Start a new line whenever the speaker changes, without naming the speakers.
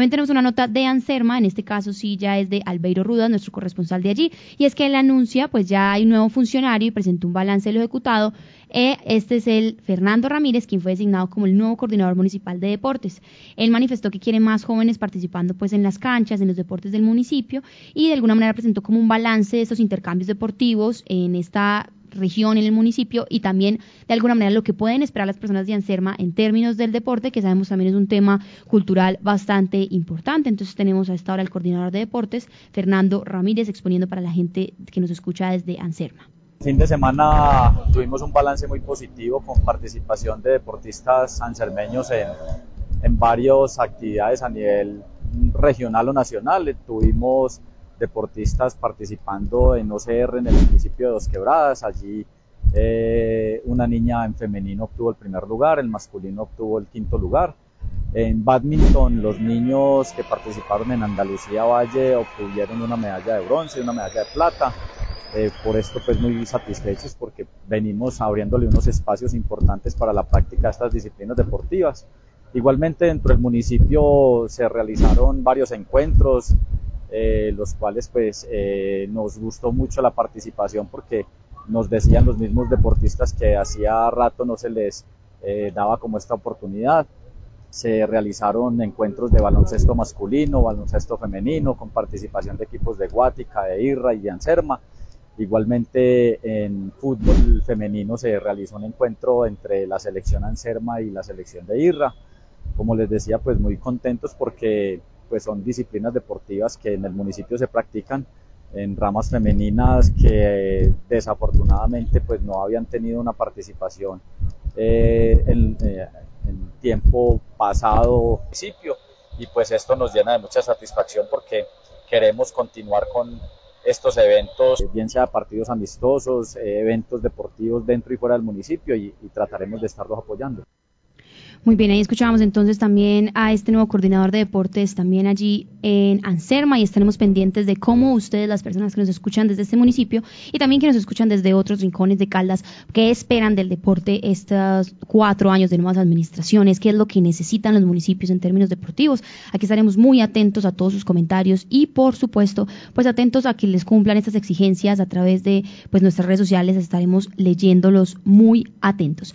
También tenemos una nota de Anserma, en este caso sí ya es de Albeiro Ruda, nuestro corresponsal de allí, y es que él anuncia, pues ya hay un nuevo funcionario y presentó un balance de lo ejecutado. Eh, este es el Fernando Ramírez, quien fue designado como el nuevo coordinador municipal de deportes. Él manifestó que quiere más jóvenes participando pues en las canchas, en los deportes del municipio y de alguna manera presentó como un balance de estos intercambios deportivos en esta región, en el municipio y también de alguna manera lo que pueden esperar las personas de Anserma en términos del deporte, que sabemos también es un tema cultural bastante importante. Entonces tenemos a esta hora el coordinador de deportes, Fernando Ramírez, exponiendo para la gente que nos escucha desde Anserma.
Fin de semana tuvimos un balance muy positivo con participación de deportistas ansermeños en, en varias actividades a nivel regional o nacional. Tuvimos deportistas participando en OCR en el municipio de Dos Quebradas. Allí eh, una niña en femenino obtuvo el primer lugar, el masculino obtuvo el quinto lugar. En badminton, los niños que participaron en Andalucía Valle obtuvieron una medalla de bronce y una medalla de plata. Eh, por esto, pues muy satisfechos porque venimos abriéndole unos espacios importantes para la práctica de estas disciplinas deportivas. Igualmente, dentro del municipio se realizaron varios encuentros, eh, los cuales pues eh, nos gustó mucho la participación porque nos decían los mismos deportistas que hacía rato no se les eh, daba como esta oportunidad. Se realizaron encuentros de baloncesto masculino, baloncesto femenino, con participación de equipos de Guática, de Irra y de Anserma. Igualmente en fútbol femenino se realizó un encuentro entre la selección Anserma y la selección de Irra. Como les decía, pues muy contentos porque pues son disciplinas deportivas que en el municipio se practican en ramas femeninas que desafortunadamente pues no habían tenido una participación eh, en, eh, tiempo pasado municipio y pues esto nos llena de mucha satisfacción porque queremos continuar con estos eventos, bien sea partidos amistosos, eh, eventos deportivos dentro y fuera del municipio y, y trataremos de estarlos apoyando.
Muy bien, ahí escuchábamos entonces también a este nuevo coordinador de deportes también allí en Anserma y estaremos pendientes de cómo ustedes, las personas que nos escuchan desde este municipio y también que nos escuchan desde otros rincones de Caldas, qué esperan del deporte estos cuatro años de nuevas administraciones, qué es lo que necesitan los municipios en términos deportivos. Aquí estaremos muy atentos a todos sus comentarios y por supuesto, pues atentos a que les cumplan estas exigencias a través de pues nuestras redes sociales, estaremos leyéndolos muy atentos.